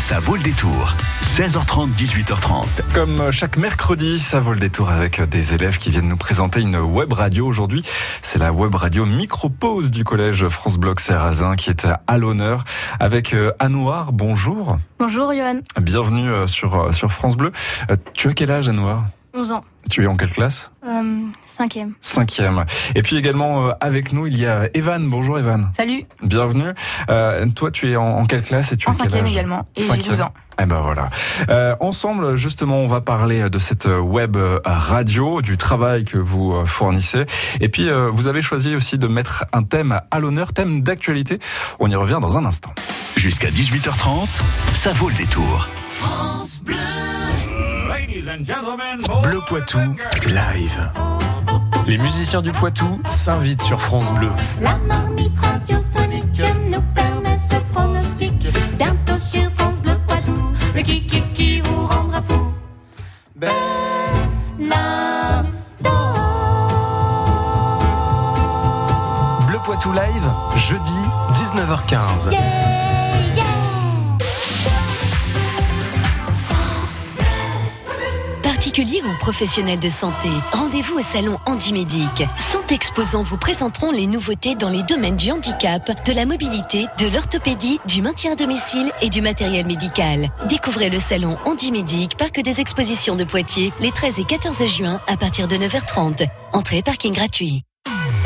Ça vaut le détour. 16h30, 18h30. Comme chaque mercredi, ça vaut le détour avec des élèves qui viennent nous présenter une web radio. Aujourd'hui, c'est la web radio Micropause du collège France Bloc Serrazin qui est à l'honneur avec euh, Anouar. Bonjour. Bonjour Johan. Bienvenue euh, sur, euh, sur France Bleu. Tu as quel âge Anouar? 11 ans. Tu es en quelle classe euh, Cinquième. Cinquième. Et puis également euh, avec nous, il y a Evan. Bonjour Evan. Salut. Bienvenue. Euh, toi, tu es en, en, quelle classe et tu En as quel cinquième âge également. Et j'ai Cinquième. 12 ans. Eh ben voilà. Euh, ensemble, justement, on va parler de cette web radio, du travail que vous fournissez. Et puis, euh, vous avez choisi aussi de mettre un thème à l'honneur, thème d'actualité. On y revient dans un instant. Jusqu'à 18h30, ça vaut le détour. Bleu Poitou, live. Les musiciens du Poitou s'invitent sur France Bleu. La marmite radiophonique nous permet ce pronostic. Bientôt sur France Bleu Poitou, le qui qui qui vous rendra fou. Bella Bleu Poitou live, jeudi 19h15. yeah, Particuliers ou professionnels de santé, rendez-vous au salon Handimédic. 100 exposants vous présenteront les nouveautés dans les domaines du handicap, de la mobilité, de l'orthopédie, du maintien à domicile et du matériel médical. Découvrez le salon Handimédic, parc des expositions de Poitiers, les 13 et 14 juin à partir de 9h30. Entrée parking gratuit.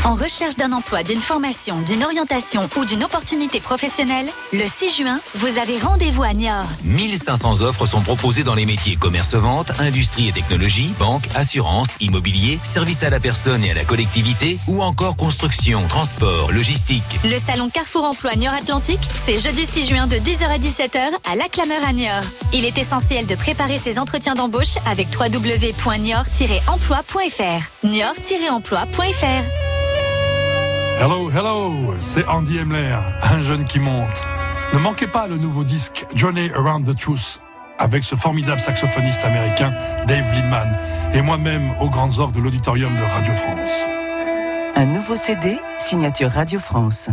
En recherche d'un emploi, d'une formation, d'une orientation ou d'une opportunité professionnelle, le 6 juin, vous avez rendez-vous à Niort. 1500 offres sont proposées dans les métiers commerce-vente, industrie et technologie, banque, assurance, immobilier, service à la personne et à la collectivité ou encore construction, transport, logistique. Le salon Carrefour Emploi Niort Atlantique, c'est jeudi 6 juin de 10h à 17h à La Clameur à Niort. Il est essentiel de préparer ses entretiens d'embauche avec www.niort-emploi.fr. Niort-emploi.fr. Hello, hello, c'est Andy Emler, un jeune qui monte. Ne manquez pas le nouveau disque Journey Around the Truth avec ce formidable saxophoniste américain Dave Lindman et moi-même aux grandes orgues de l'auditorium de Radio France. Un nouveau CD, signature Radio France.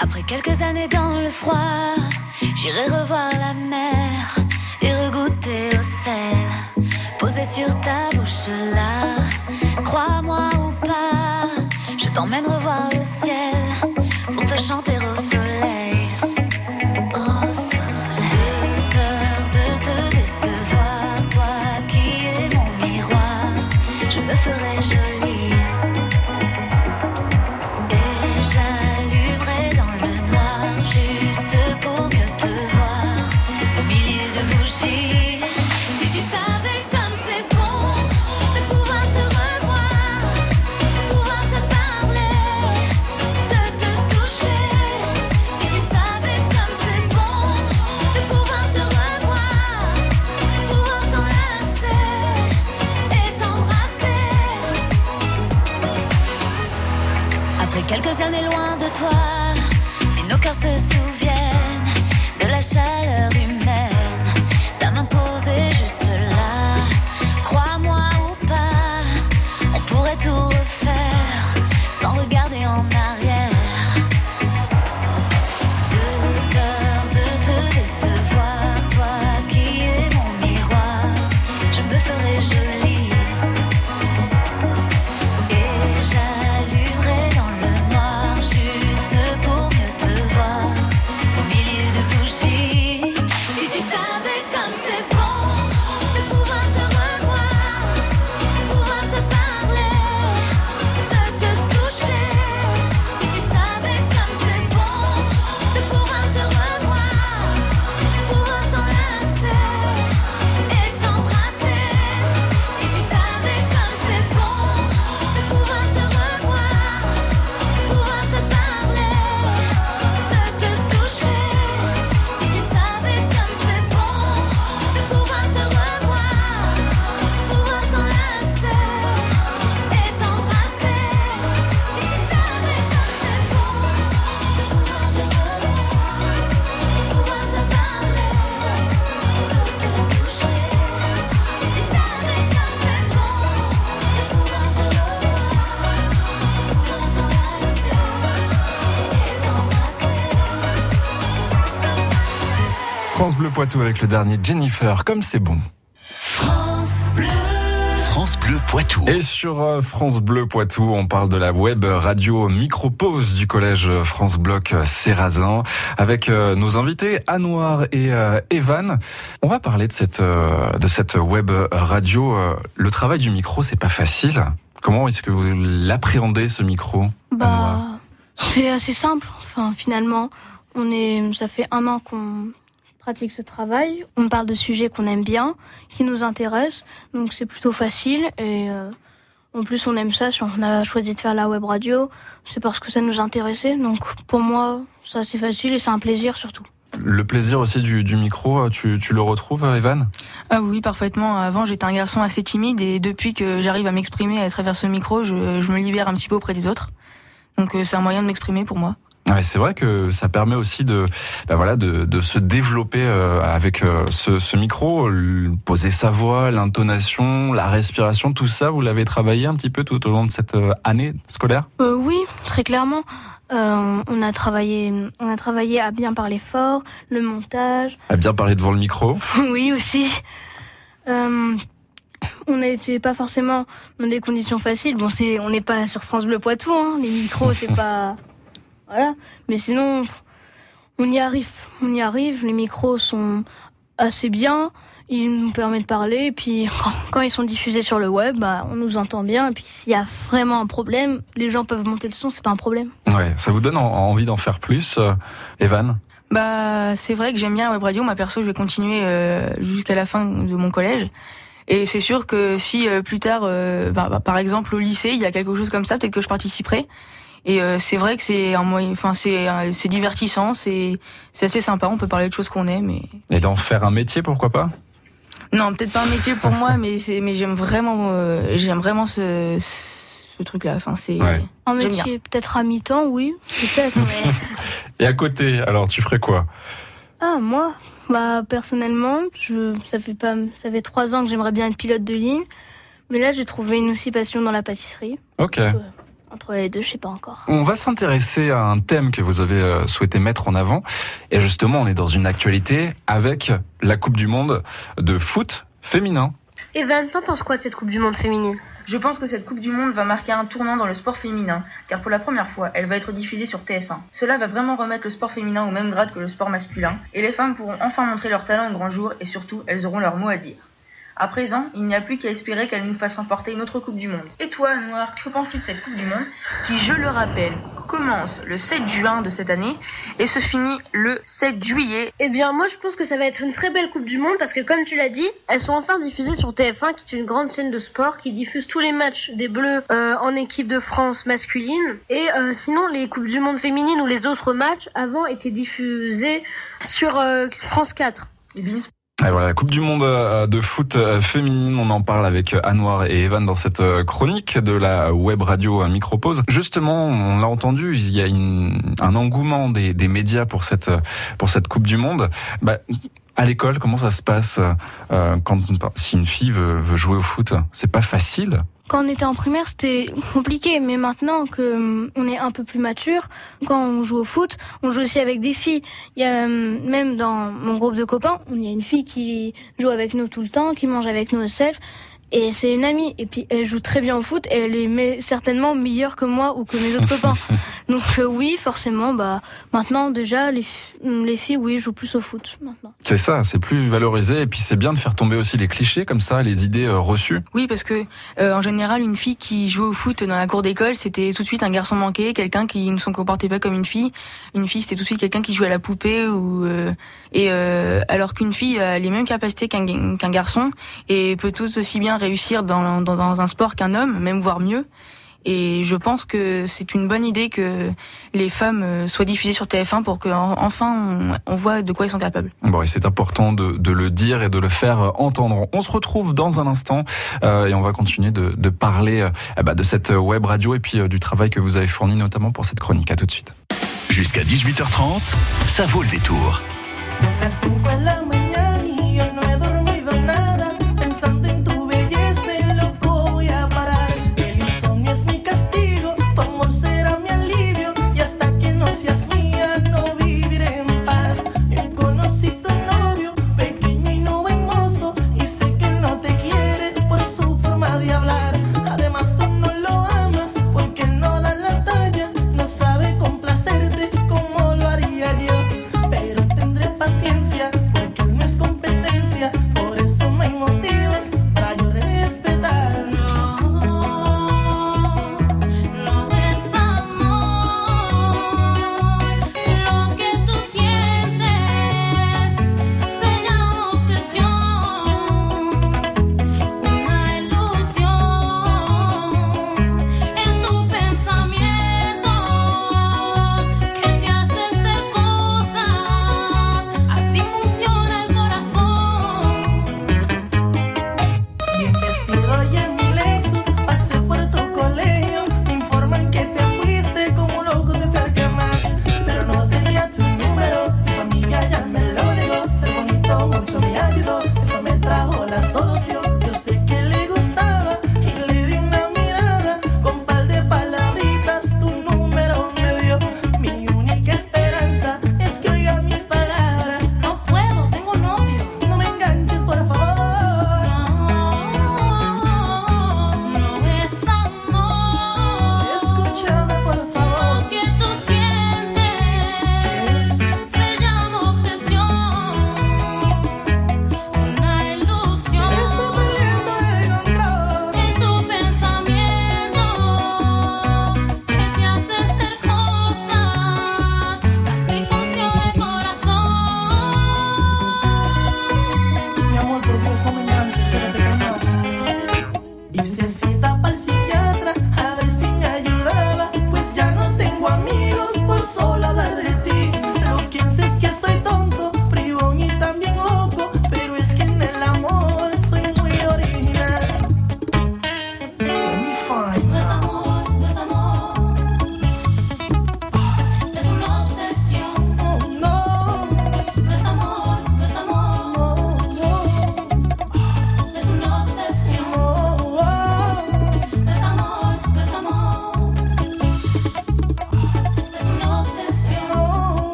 Après quelques années dans le froid, j'irai revoir la mer sur ta bouche là, crois-moi ou pas, je t'emmène France Bleu Poitou avec le dernier Jennifer, comme c'est bon. France Bleu. France Bleu Poitou. Et sur euh, France Bleu Poitou, on parle de la web radio Micropause du collège France Bloc Serrazin avec euh, nos invités Anouar et euh, Evan. On va parler de cette de cette web radio. Le travail du micro, c'est pas facile. Comment est-ce que vous l'appréhendez ce micro Bah, c'est assez simple. Enfin, finalement, on est, ça fait un an qu'on pratique ce travail. On parle de sujets qu'on aime bien, qui nous intéressent, donc c'est plutôt facile. Et euh, en plus, on aime ça. Si on a choisi de faire la web radio, c'est parce que ça nous intéressait. Donc pour moi, c'est assez facile et c'est un plaisir surtout. Le plaisir aussi du, du micro, tu, tu, le retrouves, Evan? Ah oui, parfaitement. Avant, j'étais un garçon assez timide et depuis que j'arrive à m'exprimer à travers ce micro, je, je, me libère un petit peu auprès des autres. Donc euh, c'est un moyen de m'exprimer pour moi. Ouais, c'est vrai que ça permet aussi de, ben voilà, de, de se développer euh, avec euh, ce, ce, micro, poser sa voix, l'intonation, la respiration, tout ça. Vous l'avez travaillé un petit peu tout au long de cette année scolaire? Euh, Oui, très clairement. Euh, on a travaillé, on a travaillé à bien parler fort, le montage. À bien parler devant le micro. oui aussi. Euh, on n'était pas forcément dans des conditions faciles. Bon, c'est, on n'est pas sur France Bleu Poitou. Hein. Les micros, c'est pas, voilà. Mais sinon, on y arrive. On y arrive. Les micros sont assez bien. Ils nous permettent de parler. Et puis, quand, ils sont diffusés sur le web, bah, on nous entend bien. Et puis, s'il y a vraiment un problème, les gens peuvent monter le son. C'est pas un problème. Ouais, ça vous donne envie d'en faire plus, euh, Evan? Bah, c'est vrai que j'aime bien la web radio. Ma perso, je vais continuer euh, jusqu'à la fin de mon collège. Et c'est sûr que si euh, plus tard, euh, bah, bah, par exemple au lycée, il y a quelque chose comme ça, peut-être que je participerai. Et euh, c'est vrai que c'est un moyen, enfin c'est c'est divertissant, c'est c'est assez sympa. On peut parler de choses qu'on aime. Et, et d'en faire un métier, pourquoi pas? Non, peut-être pas un métier pour moi, mais c'est mais j'aime vraiment euh, j'aime vraiment ce, ce truc-là. Enfin c'est ouais. un métier peut-être à mi-temps, oui, peut-être. Mais... et à côté, alors tu ferais quoi? Ah moi, bah personnellement, je ça fait pas ça fait trois ans que j'aimerais bien être pilote de ligne, mais là j'ai trouvé une aussi passion dans la pâtisserie. Ok. Euh, entre les deux, je sais pas encore. On va s'intéresser à un thème que vous avez euh, souhaité mettre en avant. Et justement, on est dans une actualité avec la Coupe du Monde de foot féminin. Evan, t'en penses quoi de cette Coupe du Monde féminine? Je pense que cette Coupe du Monde va marquer un tournant dans le sport féminin, car pour la première fois, elle va être diffusée sur TF1. Cela va vraiment remettre le sport féminin au même grade que le sport masculin, et les femmes pourront enfin montrer leur talent au grand jour, et surtout, elles auront leur mot à dire. À présent, il n'y a plus qu'à espérer qu'elle nous fasse remporter une autre Coupe du Monde. Et toi, Noir, que penses-tu de cette Coupe du Monde qui, je le rappelle, commence le 7 juin de cette année et se finit le 7 juillet? Eh bien, moi, je pense que ça va être une très belle Coupe du Monde parce que, comme tu l'as dit, elles sont enfin diffusées sur TF1, qui est une grande chaîne de sport qui diffuse tous les matchs des Bleus euh, en équipe de France masculine. Et euh, sinon, les Coupes du Monde féminines ou les autres matchs avant étaient diffusés sur euh, France 4. Et bien, et voilà, la Coupe du Monde de foot féminine, on en parle avec Anouar et Evan dans cette chronique de la web radio Micropause. Justement, on l'a entendu, il y a une, un engouement des, des, médias pour cette, pour cette Coupe du Monde. Bah, à l'école, comment ça se passe euh, quand si une fille veut, veut jouer au foot C'est pas facile? Quand on était en primaire, c'était compliqué, mais maintenant que on est un peu plus mature, quand on joue au foot, on joue aussi avec des filles. Il y a même dans mon groupe de copains, il y a une fille qui joue avec nous tout le temps, qui mange avec nous au self. Et c'est une amie. Et puis elle joue très bien au foot et elle est certainement meilleure que moi ou que mes autres copains. Donc euh, oui, forcément, bah maintenant déjà les, les filles, oui, jouent plus au foot maintenant. C'est ça, c'est plus valorisé et puis c'est bien de faire tomber aussi les clichés comme ça, les idées euh, reçues. Oui, parce que euh, en général, une fille qui jouait au foot dans la cour d'école, c'était tout de suite un garçon manqué, quelqu'un qui ne se comportait pas comme une fille. Une fille, c'était tout de suite quelqu'un qui jouait à la poupée ou et alors qu'une fille a les mêmes capacités qu'un qu'un garçon et peut tout aussi bien réussir dans, dans, dans un sport qu'un homme, même voire mieux. Et je pense que c'est une bonne idée que les femmes soient diffusées sur TF1 pour qu'enfin on, on voit de quoi ils sont capables. Bon, et c'est important de, de, le dire et de le faire entendre. On se retrouve dans un instant euh, et on va continuer de, de parler euh, bah, de cette web radio et puis euh, du travail que vous avez fourni notamment pour cette chronique. À tout de suite. Jusqu'à 18h30, ça vaut le détour.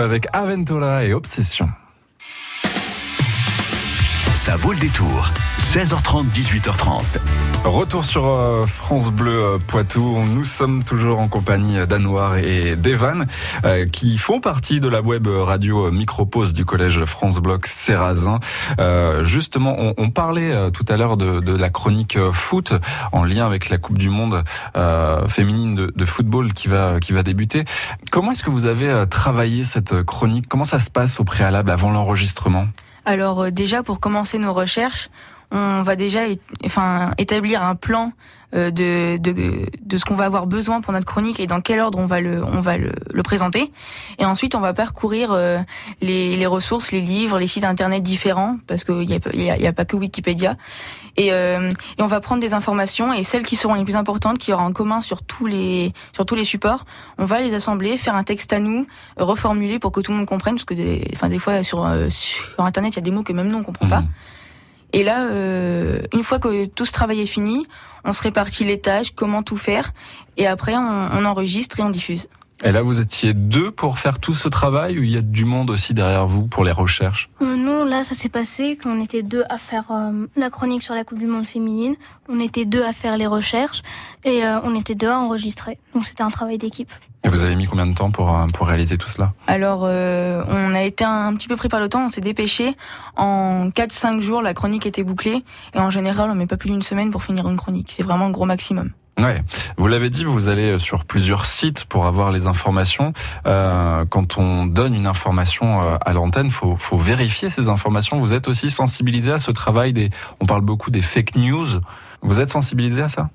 Avec Aventura et Obsession. Ça vaut le détour. 16h30, 18h30. Retour sur euh, France Bleu euh, Poitou. Nous sommes toujours en compagnie d'Anouar et d'Evan, euh, qui font partie de la web radio Micropause du collège France Bloc Serrazin. justement, on, parlait tout à l'heure de, la chronique foot en lien avec la Coupe du Monde féminine de, de, football qui va qui va débuter. Comment est-ce que vous avez travaillé cette chronique? Comment ça se passe au préalable avant l'enregistrement? Alors euh, déjà pour commencer nos recherches, on va déjà enfin établir un plan euh, de, de, de ce qu'on va avoir besoin pour notre chronique et dans quel ordre on va le on va le, présenter. Et ensuite on va parcourir euh, les, les ressources les livres les sites internet différents parce qu'il y a, y, a, y a pas que Wikipédia et, euh, et on va prendre des informations et celles qui seront les plus importantes qui aura en commun sur tous les sur tous les supports on va les assembler faire un texte à nous reformuler pour que tout le monde comprenne parce que des enfin des fois sur sur internet il y a des mots que même nous on comprend pas mmh. Et là, euh, une fois que tout ce travail est fini, on se répartit les tâches, comment tout faire, et après on, on enregistre et on diffuse. Et là, vous étiez deux pour faire tout ce travail ou il y a du monde aussi derrière vous pour les recherches? Euh, Non, là, ça s'est passé qu'on était deux à faire euh, la chronique sur la Coupe du Monde féminine. On était deux à faire les recherches et euh, on était deux à enregistrer. Donc c'était un travail d'équipe. Et vous avez mis combien de temps pour, euh, pour réaliser tout cela? Alors, euh, on a été un, petit peu pris par le temps, on s'est dépêché. En 4-5 jours, la chronique était bouclée. Et en général, on met pas plus d'une semaine pour finir une chronique. C'est vraiment le gros maximum. Ouais, vous l'avez dit, vous allez sur plusieurs sites pour avoir les informations. Euh, quand on donne une information euh, à l'antenne, faut, faut vérifier ces informations. Vous êtes aussi sensibilisé à ce travail des. On parle beaucoup des fake news. Vous êtes sensibilisé à ça?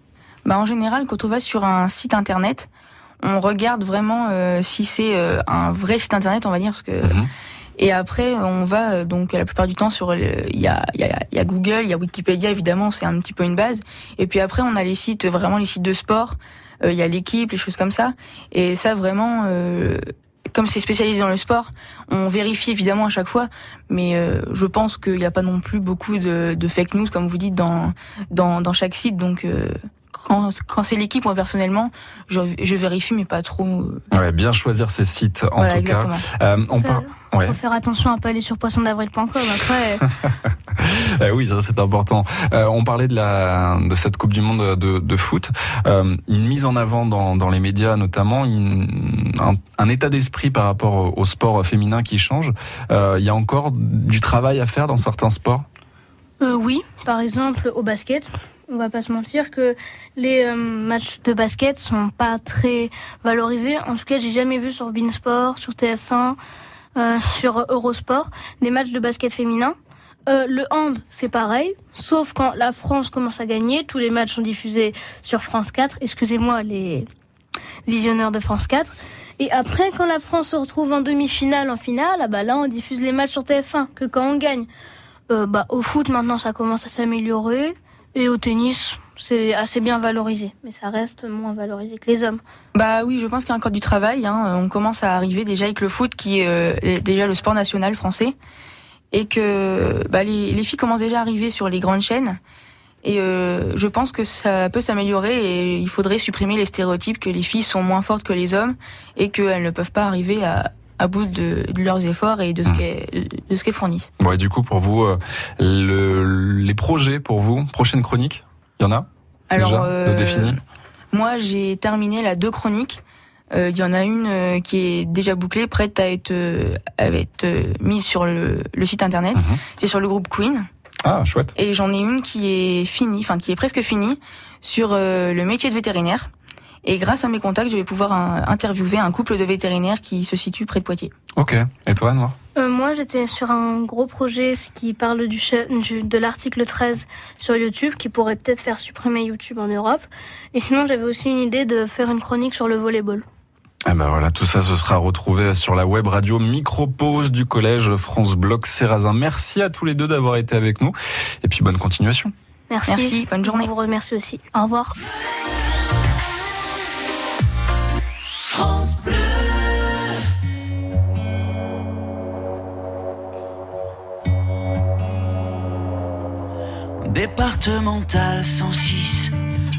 Bah en général, quand on va sur un site internet, on regarde vraiment euh, si c'est euh, un vrai site internet, on va dire, parce que. Mhm. Et après, on va euh, donc la plupart du temps sur il y a, y, a, y a Google, il y a Wikipédia évidemment, c'est un petit peu une base. Et puis après, on a les sites vraiment les sites de sport. Il y a l'équipe, les choses comme ça. Et ça vraiment. comme c'est spécialisé dans le sport, on vérifie évidemment à chaque fois, mais je pense qu'il n'y a pas non plus beaucoup de, de, fake news, comme vous dites, dans, dans, dans chaque site. Donc, quand, quand c'est l'équipe, moi personnellement, je, je, vérifie, mais pas trop. Euh. Ouais, bien choisir ses sites en tout cas. Euh, on parle. Ouais. Faut faire attention à pas aller sur poissondavril.com après. eh oui, ça c'est important. Euh, on parlait de la de cette Coupe du Monde de, de foot, euh, une mise en avant dans, dans les médias notamment, une, un, un, état d'esprit par rapport au, sport féminin qui change. Euh, il y a encore du travail à faire dans certains sports? oui, par exemple au basket on va pas se mentir que les euh, matchs de basket sont pas très valorisés. En tout cas, j'ai jamais vu sur Beansport, sur TF1, euh, sur Eurosport des matchs de basket féminin. Euh, le hand, c'est pareil, sauf quand la France commence à gagner, tous les matchs sont diffusés sur France 4. Excusez-moi les visionneurs de France 4. Et après, quand la France se retrouve en demi-finale, en finale, ah bah là, on diffuse les matchs sur TF1 que quand on gagne. Euh, bah, au foot, maintenant, ça commence à s'améliorer. Et au tennis, c'est assez bien valorisé, mais ça reste moins valorisé que les hommes. Bah oui, je pense qu'il y a encore du travail. Hein. On commence à arriver déjà avec le foot, qui euh, est déjà le sport national français, et que bah, les, les, filles commencent déjà à arriver sur les grandes chaînes. Et euh, je pense que ça peut s'améliorer et il faudrait supprimer les stéréotypes que les filles sont moins fortes que les hommes et qu'elles ne peuvent pas arriver à, à bout de, de, leurs efforts et de ce mmh. qu'elles fournissent. Bon, et du coup, pour vous, euh, le, les projets pour vous, prochaine chronique, il y en a Alors, déjà, euh, Moi, j'ai terminé la deux chroniques. Euh, il y en a une euh, qui est déjà bouclée, prête à être, à être mise sur le, le site internet. Mmh. C'est sur le groupe Queen. Ah, chouette. Et j'en ai une qui est finie, enfin qui est presque finie, sur le métier de vétérinaire. Et grâce à mes contacts, je vais pouvoir euh, interviewer un couple de vétérinaires qui se situe près de Poitiers. Ok. Et toi, Noir? Euh, Moi, j'étais sur un gros projet qui parle du, de l'article 13 sur YouTube, qui pourrait peut-être faire supprimer YouTube en Europe. Et sinon, j'avais aussi une idée de faire une chronique sur le volleyball. Ah ben voilà, tout ça, ce sera retrouvé sur la web radio Micropause du collège France Bloc Serrazin. Merci à tous les deux d'avoir été avec nous. Et puis bonne continuation. Merci. Merci. Bonne journée. On vous remercie aussi. Au revoir. Départemental 106,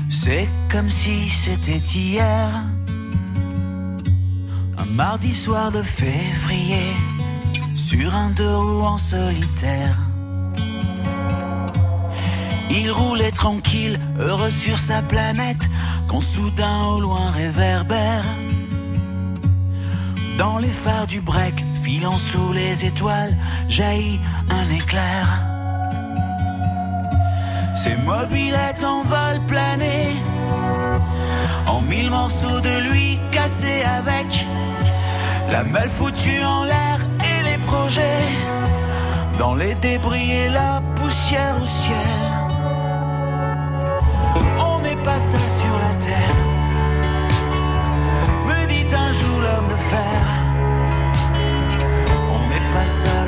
c'est comme si c'était hier. Un mardi soir de février, sur un deux roues en solitaire. Il roulait tranquille, heureux sur sa planète, quand soudain au loin réverbère. Dans les phares du break, filant sous les étoiles, jaillit un éclair. Ses mobilettes en vol plané, en mille morceaux de lui cassés avec la malle foutue en l'air et les projets, dans les débris et la poussière au ciel. On n'est pas seul sur la terre, l'homme de fer. On n'est pas seul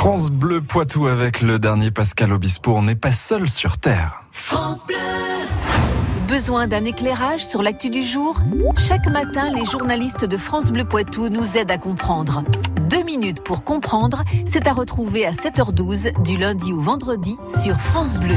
France Bleu Poitou avec le dernier Pascal Obispo. On n'est pas seul sur Terre. France Bleu. Besoin d'un éclairage sur l'actu du jour? Chaque matin, les journalistes de France Bleu Poitou nous aident à comprendre. Deux minutes pour comprendre, c'est à retrouver à 7h12 du lundi au vendredi sur France Bleu.